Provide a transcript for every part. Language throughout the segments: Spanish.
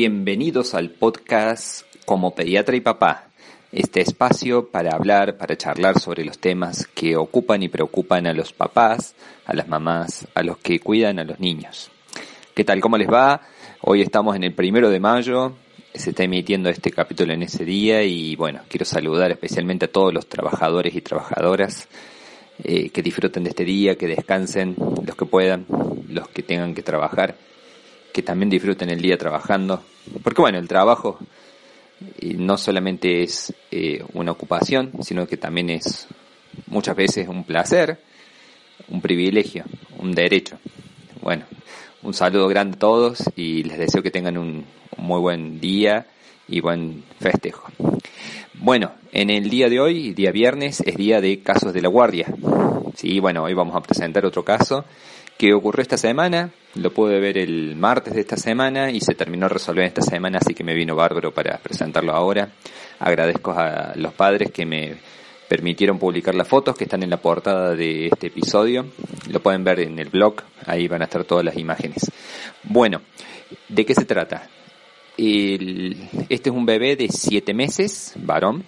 Bienvenidos al podcast Como Pediatra y Papá, este espacio para hablar, para charlar sobre los temas que ocupan y preocupan a los papás, a las mamás, a los que cuidan a los niños. ¿Qué tal? ¿Cómo les va? Hoy estamos en el primero de mayo, se está emitiendo este capítulo en ese día y bueno, quiero saludar especialmente a todos los trabajadores y trabajadoras eh, que disfruten de este día, que descansen los que puedan, los que tengan que trabajar que también disfruten el día trabajando. Porque bueno, el trabajo no solamente es eh, una ocupación, sino que también es muchas veces un placer, un privilegio, un derecho. Bueno, un saludo grande a todos y les deseo que tengan un, muy buen día y buen festejo. Bueno, en el día de hoy, día viernes, es día de casos de la guardia. Sí, bueno, hoy vamos a presentar otro caso que ocurrió esta semana, lo pude ver el martes de esta semana y se terminó resolviendo esta semana, así que me vino bárbaro para presentarlo ahora. Agradezco a los padres que me permitieron publicar las fotos que están en la portada de este episodio. Lo pueden ver en el blog, ahí van a estar todas las imágenes. Bueno, ¿de qué se trata? este es un bebé de 7 meses, varón.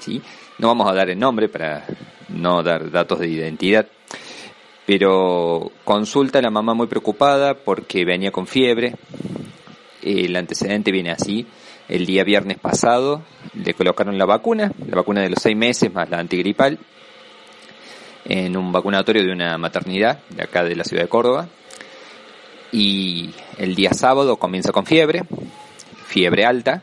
¿sí? No vamos a dar el nombre para no dar datos de identidad pero consulta a la mamá muy preocupada porque venía con fiebre. El antecedente viene así. El día viernes pasado le colocaron la vacuna, la vacuna de los seis meses más la antigripal, en un vacunatorio de una maternidad de acá de la ciudad de Córdoba. Y el día sábado comienza con fiebre, fiebre alta,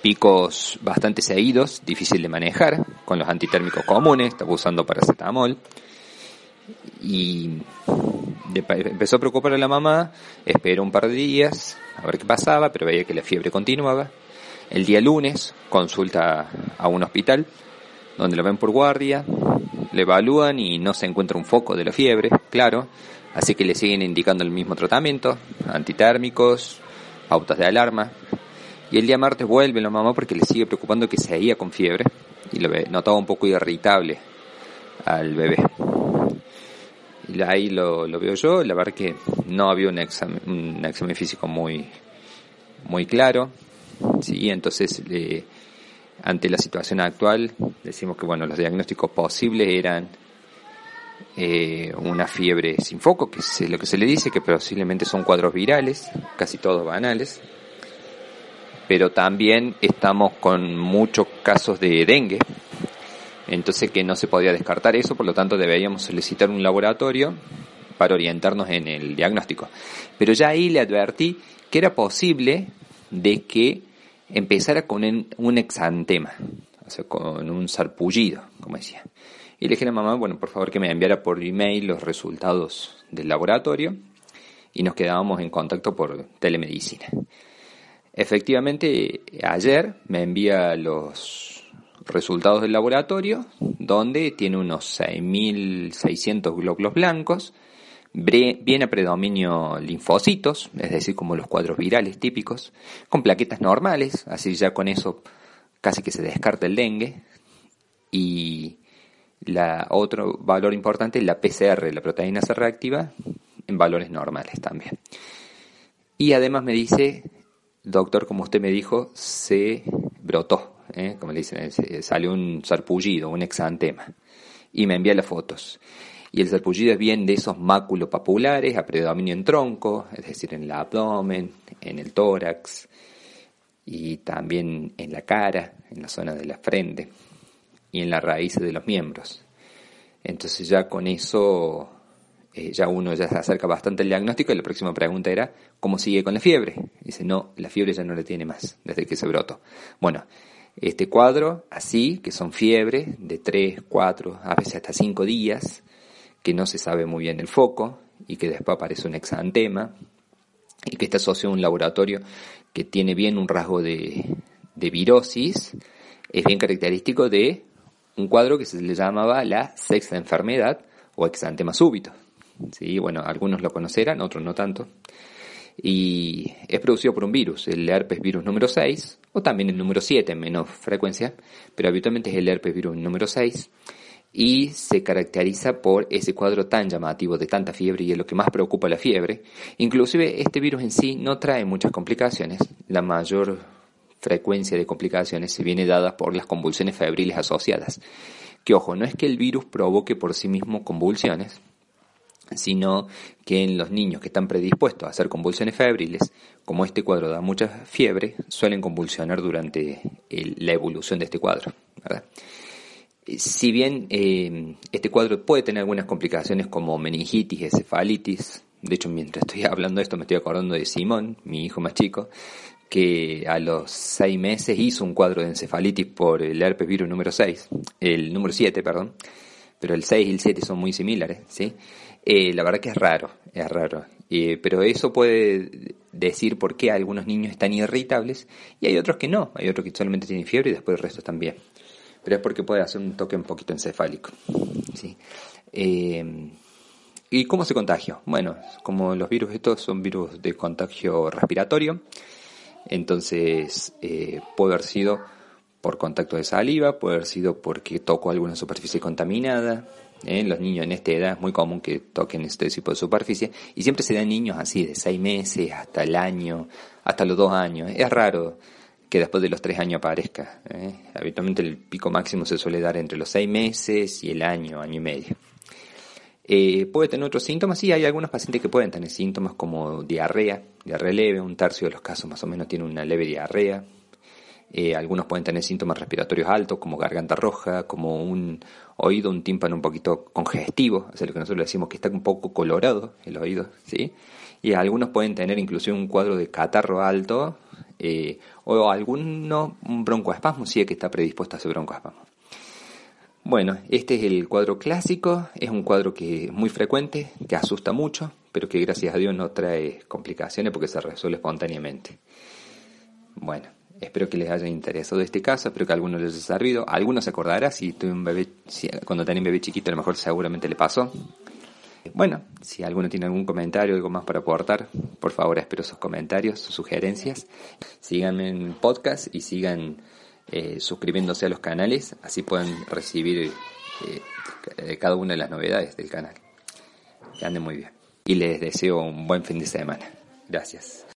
picos bastante seguidos, difícil de manejar, con los antitérmicos comunes, está usando paracetamol y empezó a preocupar a la mamá, esperó un par de días a ver qué pasaba, pero veía que la fiebre continuaba. El día lunes consulta a un hospital donde lo ven por guardia, le evalúan y no se encuentra un foco de la fiebre, claro, así que le siguen indicando el mismo tratamiento, antitérmicos, pautas de alarma. Y el día martes vuelve la mamá porque le sigue preocupando que seguía con fiebre y lo notaba un poco irritable al bebé ahí lo, veo yo, la verdad que no había un examen, un examen físico muy, muy claro, sí, entonces ante la situación actual decimos que bueno, los diagnósticos posibles eran eh, una fiebre sin foco, que es lo que se le dice, que posiblemente son cuadros virales, casi todos banales, pero también estamos con muchos casos de dengue, entonces que no se podía descartar eso, por lo tanto deberíamos solicitar un laboratorio para orientarnos en el diagnóstico. Pero ya ahí le advertí que era posible de que empezara con un exantema, o sea, con un sarpullido, como decía. Y le dije a la mamá, bueno, por favor que me enviara por email los resultados del laboratorio y nos quedábamos en contacto por telemedicina. Efectivamente, ayer me envía los resultados del laboratorio, donde tiene unos 6.600 glóbulos blancos, viene a predominio linfocitos, es decir, como los cuadros virales típicos, con plaquetas normales, así ya con eso casi que se descarta el dengue. Y la, otro valor importante es la PCR, la proteína C reactiva, en valores normales también. Y además me dice, doctor, como usted me dijo, se brotó ¿eh? como le dicen, salió un sarpullido, un exantema, y me envía las fotos. Y el sarpullido es bien de esos máculos papulares a predominio en tronco, es decir, en el abdomen, en el tórax y también en la cara, en la zona de la frente y en las raíces de los miembros. Entonces ya con eso eh, ya uno ya se acerca bastante al diagnóstico y la próxima pregunta era, ¿cómo sigue con la fiebre? Dice, no, la fiebre ya no la tiene más desde que se brotó. Bueno, este cuadro así, que son fiebres de 3, 4, a veces hasta 5 días, que no se sabe muy bien el foco y que después aparece un exantema y que está asociado a un laboratorio que tiene bien un rasgo de, de virosis, es bien característico de un cuadro que se le llamaba la sexta enfermedad o exantema súbito. ¿Sí? Bueno, algunos lo conocerán, otros no tanto. Y es producido por un virus, el herpes virus número 6, o también el número 7 en menos frecuencia, pero habitualmente es el herpes virus número 6 y se caracteriza por ese cuadro tan llamativo de tanta fiebre y es lo que más preocupa la fiebre. Inclusive este virus en sí no trae muchas complicaciones, la mayor frecuencia de complicaciones se viene dada por las convulsiones febriles asociadas. Que ojo, no es que el virus provoque por sí mismo convulsiones, sino que en los niños que están predispuestos a hacer convulsiones febriles, como este cuadro da mucha fiebre, suelen convulsionar durante la evolución de este cuadro. Si bien eh, este cuadro puede tener algunas complicaciones como meningitis, encefalitis, de hecho mientras estoy hablando de esto me estoy acordando de Simón, mi hijo más chico, que a los seis meses hizo un cuadro de encefalitis por el herpes virus número 6, el número 7, perdón, pero el 6 y el 7 son muy similares, ¿sí? Eh, la verdad que es raro, es raro, eh, pero eso puede decir por qué algunos niños están irritables y hay otros que no, hay otros que solamente tienen fiebre y después el resto bien, pero es porque puede hacer un toque un poquito encefálico, ¿sí? Eh, ¿Y cómo se contagia? Bueno, como los virus estos son virus de contagio respiratorio, entonces, puede haber sido por contacto de saliva, puede haber sido porque tocó alguna superficie contaminada. ¿eh? Los niños en esta edad es muy común que toquen este tipo de superficie y siempre se dan niños así de seis meses hasta el año, hasta los dos años. Es raro que después de los tres años aparezca. ¿eh? Habitualmente el pico máximo se suele dar entre los seis meses y el año, año y medio. Eh, puede tener otros síntomas, sí, hay algunos pacientes que pueden tener síntomas como diarrea, diarrea leve, un tercio de los casos más o menos tiene una leve diarrea. Eh, algunos pueden tener síntomas respiratorios altos, como garganta roja, como un oído, un tímpano un poquito congestivo, sea, lo que nosotros decimos que está un poco colorado el oído, ¿sí? Y algunos pueden tener inclusive un cuadro de catarro alto, eh, o alguno un broncoespasmo, sí, que está predispuesto a ese broncoespasmo. Bueno, este es el cuadro clásico, es un cuadro que es muy frecuente, que asusta mucho, pero que gracias a Dios no trae complicaciones porque se resuelve espontáneamente. Bueno, espero que les haya interesado este caso, espero que a algunos les haya servido. Algunos se acordará si tuve un bebé, cuando tenía un bebé chiquito a lo mejor seguramente le pasó. Bueno, si alguno tiene algún comentario, algo más para aportar, por favor espero sus comentarios, sus sugerencias. Síganme en podcast y sigan eh, suscribiéndose a los canales, así pueden recibir eh, cada una de las novedades del canal. Que anden muy bien. Y les deseo un buen fin de semana. Gracias.